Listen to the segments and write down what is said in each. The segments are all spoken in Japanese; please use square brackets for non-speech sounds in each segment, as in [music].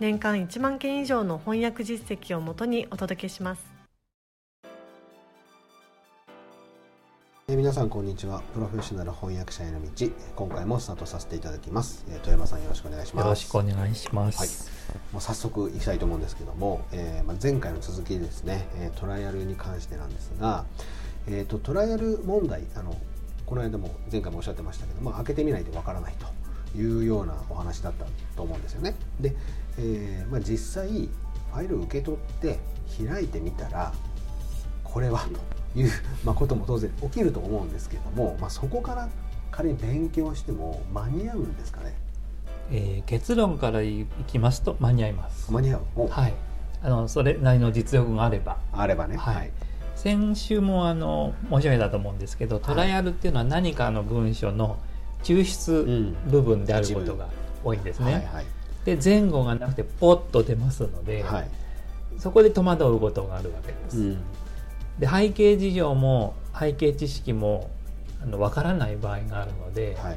年間1万件以上の翻訳実績をもとにお届けします。えー皆さんこんにちは。プロフェッショナル翻訳者への道。今回もスタートさせていただきます、えー富山さんよろしくお願いします。よろしくお願いします。もう早速いきたいと思うんですけども、えーまあ、前回の続きですね、えートライアルに関してなんですが、えー、とトライアル問題あのこの間も前回もおっしゃってましたけど、まあ、開けてみないとわからないというようなお話だったと思うんですよね。で、えーまあ、実際ファイルを受け取って開いてみたらこれはという、まあ、ことも当然起きると思うんですけども、まあ、そこから仮に勉強しても間に合うんですかね？えー結論からいきますと間に合います。間に合う。おはい。あのそれなりの実力があれば。あればね。はい。先週もあの申し上げたと思うんですけど、トライアルっていうのは何かの文章の抽出部分であることが多いんですね。はいはい。で前後がなくてポッと出ますので、はい。そこで戸惑うことがあるわけです。うん。で背景事情も背景知識もあの分からない場合があるので、はい。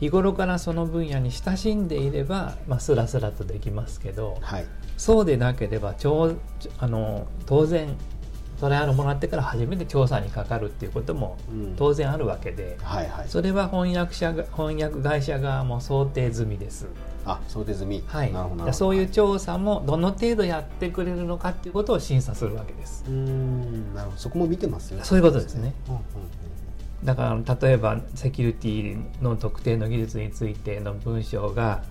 日頃からその分野に親しんでいれば、まあ、スラスラとできますけどはい。そうでなければ超あの当然トライアルもらってから初めて調査にかかるっていうこともうん。当然あるわけではいはい。それは翻訳者が翻訳会社側も想定済みです、あ想定済み。はい、なるほどそういうは調査もどの程度やってくれるのかっていうことを審査するわけです。うーんなるほど。そこも見てますよそういうことですね。うんうんうん。だから例えばセキュリティの特定の技術についての文章があ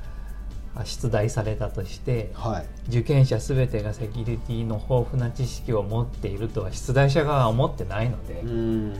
出題されたとしてはい。受験者全てがセキュリティの豊富な知識を持っているとは出題者側は思ってないので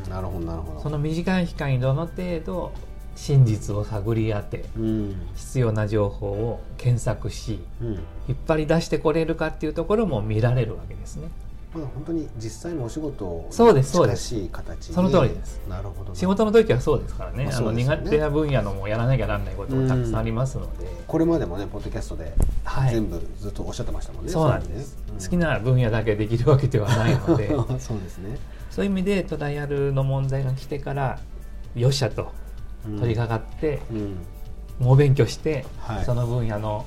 なるほどなるほど。その短い期間にどの程度真実を探り当てうん。必要な情報を検索しうん。引っ張り出してこれるかっていうところも見られるわけですねまだ本当に実際のお仕事そうですそうでその通りです。なるほど仕事の時はそうですからね,、まああの苦手な分野のもやらなきゃならないこともたくさんありますので、これまでもねポッドキャストではい。全部ずっとおっしゃってましたもんね。そうなんです、れね好きな分野だけできるわけではないので。う [laughs] んそうですね。そういう意味でトライアルの問題が来てからよっしゃとうん。取り掛かって、うん。猛勉強して、はい。その分野の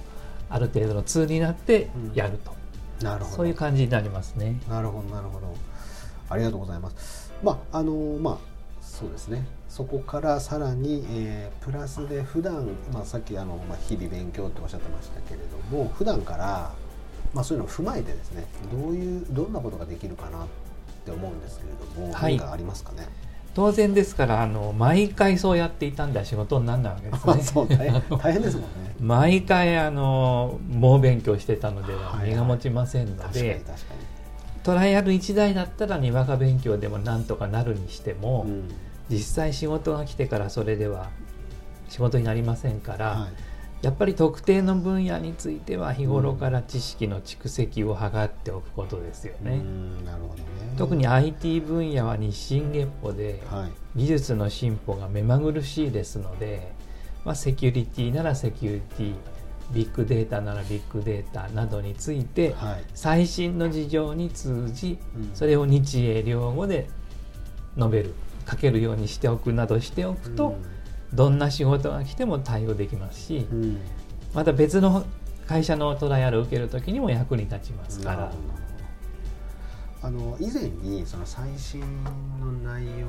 ある程度の通になってやると、なるほど。そういう感じになりますね。なるほどなるほど。ありがとうございます。まああのまあそうですね。そこからさらに、えープラスで普段まあさっきあの、まあ、日々勉強っておっしゃってましたけれども普段からまあそういうのを踏まえてですねどういうどんなことができるかなって思うんですけれども、はい。何かありますかね？当然ですからあの毎回そうやっていたんでは仕事にならないわけですね。[laughs] そう大変ですもんね。毎回あの猛勉強してたのでははい身が持ちませんの確かにで、確かトライアル1台だったらにわか勉強でもなんとかなるにしても、に、うん。実際仕事が来てからそれでは仕事になりませんから、はいやっぱり特定の分野については日頃から知識の蓄積を図っておくことですよね。うんなるほどね。特に IT 分野は日進月歩ではい。技術の進歩が目まぐるしいですので、まあ、セキュリティならセキュリティビッグデータならビッグデータなどについてはい。最新の事情に通じうん。それを日英両語で述べる書けるようにしておくなどしておくとどんな仕事が来ても対応できますしうんうんまた別の会社のトライアルを受ける時にも役に立ちますから。あの以前にその最新の内容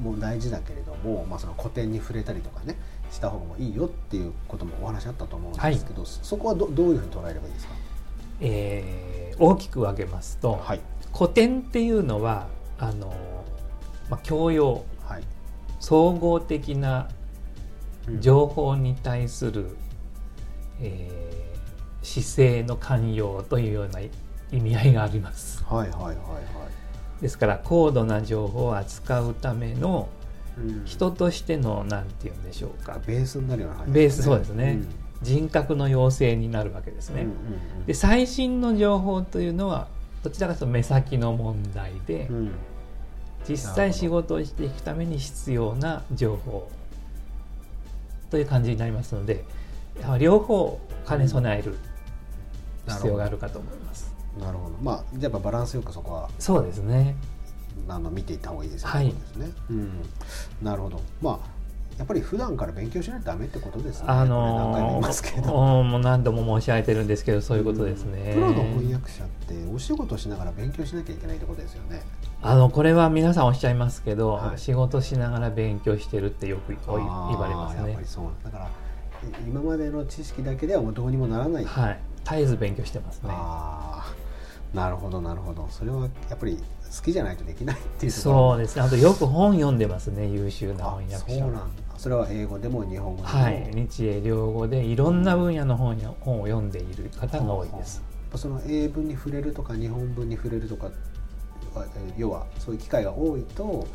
も大事だけれども、まあ、その古典に触れたりとかねした方がもいいよっていうこともお話あったと思うんですけど、そこはどどういうふうに捉えればいいですか？えー大きく分けますと、はい。古典っていうのはあの、まあ、教養。はい。総合的なうん情報に対する、えー姿勢の寛容というような意味合いがあります。はいはいはいはい。ですから高度な情報を扱うためのうん。人としての何て言うんでしょうか。ベースになるような感じベースそうですね。人格の養成になるわけですね。うんうんで最新の情報というのはどちらかというと目先の問題で、うんうん。実際仕事をしていくために必要な情報という感じになりますのでやはり両方兼ね備える必要があるかと思います。なるほど。まあじゃあやっぱバランスよくそこはそうですね。あの見ていった方がいいですよはい。ね。うん、なるほど。まあやっぱり普段から勉強しないとダメってことですね。あこれ何回も言のいますけど。ーもう何度も申し上げてるんですけどそういうことですね。プロの翻訳者ってお仕事しながら勉強しなきゃいけないってことですよね。あのこれは皆さんおっしゃいますけど、はい仕事しながら勉強してるってよく言われますねやっぱり。そうだからい今までの知識だけではもうどうにもならない。はい、絶えず勉強してますね。ああなるほどなるほど。それはやっぱり好きじゃないとできないっていう。そうですね。あとよく本読んでますね。優秀なあ翻訳者そうなんだ。それは英語でも日本語でも。はい、日英両語でいろんな分野の本や本を読んでいる方が多いです。その英文に触れるとか日本文に触れるとか要はそういう機会が多いと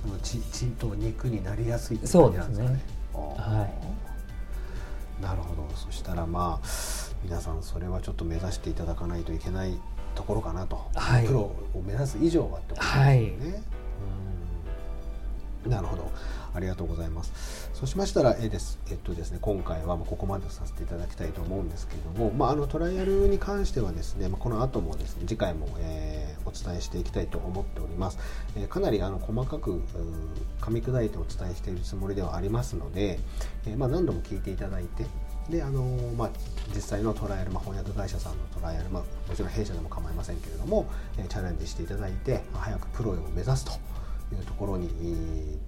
その血血と肉になりやすいって感じなんですかね。あーはいなるほどそしたらまあ皆さんそれはちょっと目指していただかないといけないところかなと、はい。プロを目指す以上はってことですよね。うん。なるほど。ありがとうございます。そうしましたらえです。えっとですね今回はまあここまでとさせていただきたいと思うんですけれどもまああのトライアルに関してはですねまあこの後もですね次回も、えーお伝えしていきたいと思っております、えーかなりあの細かく噛み砕いてお伝えしているつもりではありますので、えーまあ何度も聞いていただいてであのーまあ、実際のトライアル、まあ、翻訳会社さんのトライアル、まあ、もちろん弊社でも構いませんけれども、えーチャレンジしていただいて早くプロを目指すというところにえ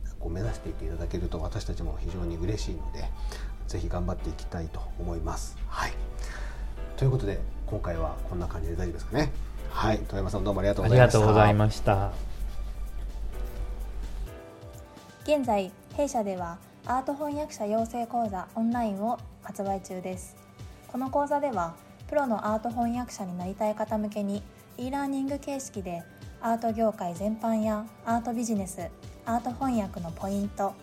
ーこう目指していっていただけると私たちも非常に嬉しいのでぜひ頑張っていきたいと思います。はい、ということで今回はこんな感じで大丈夫ですかね。はい、遠山さんどうもありがとうあございました。りがとうございました。現在弊社ではアート翻訳者養成講座オンラインを発売中です。この講座ではプロのアート翻訳者になりたい方向けに e ラーニング形式でアート業界全般やアートビジネスアート翻訳のポイント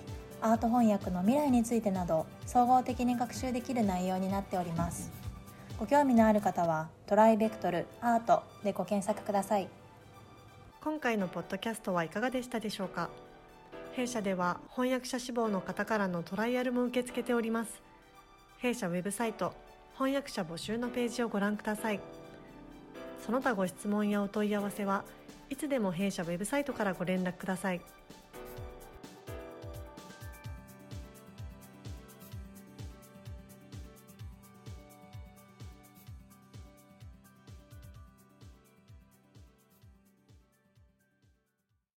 アート翻訳の未来についてなど総合的に学習できる内容になっております。ご興味のある方はトライベクトルアートでご検索ください。今回のポッドキャストはいかがでしたでしょうか？弊社では翻訳者志望の方からのトライアルも受け付けております。弊社ウェブサイト翻訳者募集のページをご覧ください。その他ご質問やお問い合わせはいつでも弊社ウェブサイトからご連絡ください。